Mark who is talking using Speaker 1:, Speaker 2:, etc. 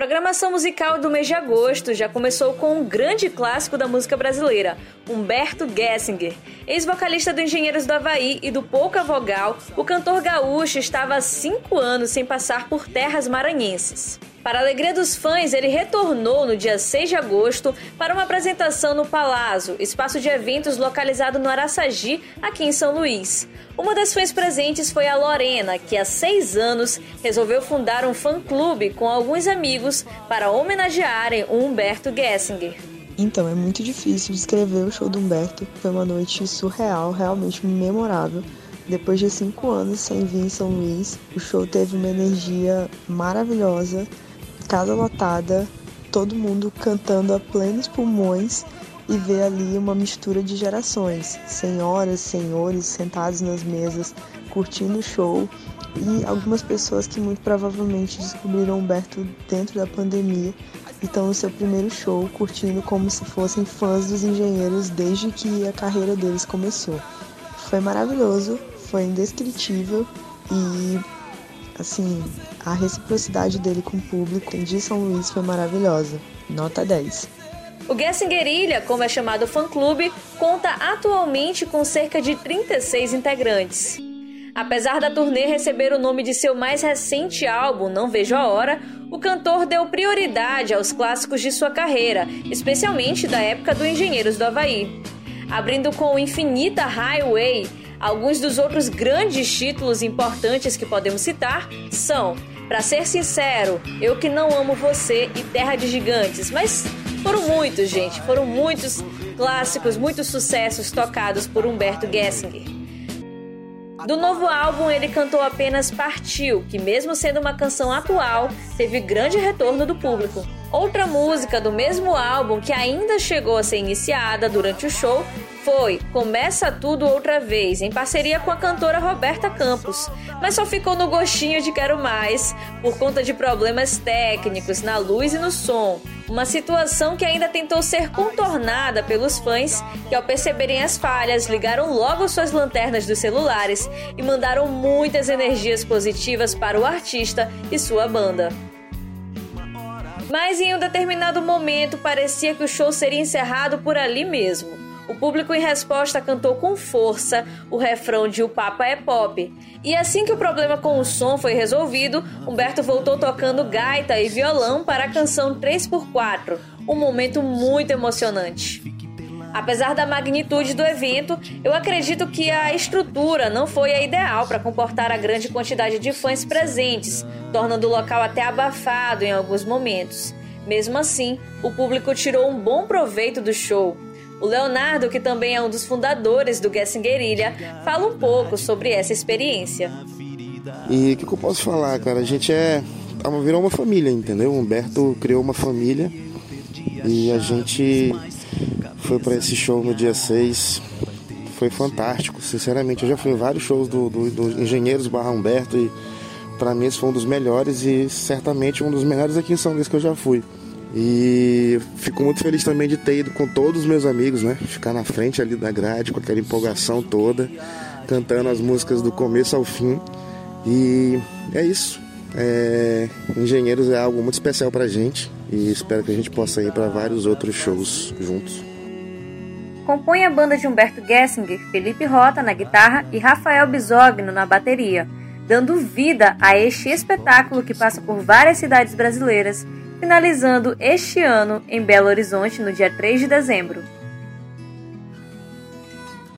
Speaker 1: programação musical do mês de agosto já começou com um grande clássico da música brasileira, Humberto Gessinger. Ex-vocalista do Engenheiros do Havaí e do Pouca Vogal, o cantor gaúcho estava há cinco anos sem passar por terras maranhenses. Para a alegria dos fãs, ele retornou no dia 6 de agosto para uma apresentação no Palazzo, espaço de eventos localizado no Araçagi, aqui em São Luís. Uma das fãs presentes foi a Lorena, que há seis anos resolveu fundar um fã-clube com alguns amigos para homenagearem o Humberto Gessinger.
Speaker 2: Então, é muito difícil descrever o show do Humberto. Foi uma noite surreal, realmente memorável. Depois de cinco anos sem vir em São Luís, o show teve uma energia maravilhosa casa lotada, todo mundo cantando a plenos pulmões e ver ali uma mistura de gerações, senhoras, senhores sentados nas mesas, curtindo o show e algumas pessoas que muito provavelmente descobriram Humberto dentro da pandemia e estão no seu primeiro show curtindo como se fossem fãs dos engenheiros desde que a carreira deles começou. Foi maravilhoso, foi indescritível e Assim, a reciprocidade dele com o público de São Luís foi maravilhosa. Nota 10.
Speaker 1: O Guerilha, como é chamado o fã-clube, conta atualmente com cerca de 36 integrantes. Apesar da turnê receber o nome de seu mais recente álbum, Não Vejo a Hora, o cantor deu prioridade aos clássicos de sua carreira, especialmente da época do Engenheiros do Havaí. Abrindo com Infinita Highway, Alguns dos outros grandes títulos importantes que podemos citar são, para ser sincero, Eu que não amo você e Terra de Gigantes, mas foram muitos, gente, foram muitos clássicos, muitos sucessos tocados por Humberto Gessinger. Do novo álbum, ele cantou apenas Partiu, que, mesmo sendo uma canção atual, teve grande retorno do público. Outra música do mesmo álbum que ainda chegou a ser iniciada durante o show foi Começa Tudo Outra Vez, em parceria com a cantora Roberta Campos, mas só ficou no gostinho de Quero Mais por conta de problemas técnicos na luz e no som. Uma situação que ainda tentou ser contornada pelos fãs que, ao perceberem as falhas, ligaram logo suas lanternas dos celulares e mandaram muitas energias positivas para o artista e sua banda. Mas em um determinado momento parecia que o show seria encerrado por ali mesmo. O público, em resposta, cantou com força o refrão de O Papa é Pop. E assim que o problema com o som foi resolvido, Humberto voltou tocando gaita e violão para a canção 3x4, um momento muito emocionante. Apesar da magnitude do evento, eu acredito que a estrutura não foi a ideal para comportar a grande quantidade de fãs presentes, tornando o local até abafado em alguns momentos. Mesmo assim, o público tirou um bom proveito do show. O Leonardo, que também é um dos fundadores do Guessing Guerrilha, fala um pouco sobre essa experiência.
Speaker 3: E o que, que, eu posso falar, cara? A gente é. Virou uma família, entendeu? O Humberto criou uma família e a gente foi para esse show no dia 6. Foi fantástico, sinceramente. Eu já fui vários shows do, do, do Engenheiros Barra Humberto e para mim esse foi um dos melhores e certamente um dos melhores aqui em São Luís que eu já fui. E fico muito feliz também de ter ido com todos os meus amigos, né? Ficar na frente ali da grade com aquela empolgação toda, cantando as músicas do começo ao fim. E é isso. É... Engenheiros é algo muito especial pra gente e espero que a gente possa ir para vários outros shows juntos.
Speaker 1: Compõe a banda de Humberto Gessinger, Felipe Rota na guitarra e Rafael Bisogno na bateria, dando vida a este espetáculo que passa por várias cidades brasileiras finalizando este ano em Belo Horizonte no dia 3 de dezembro.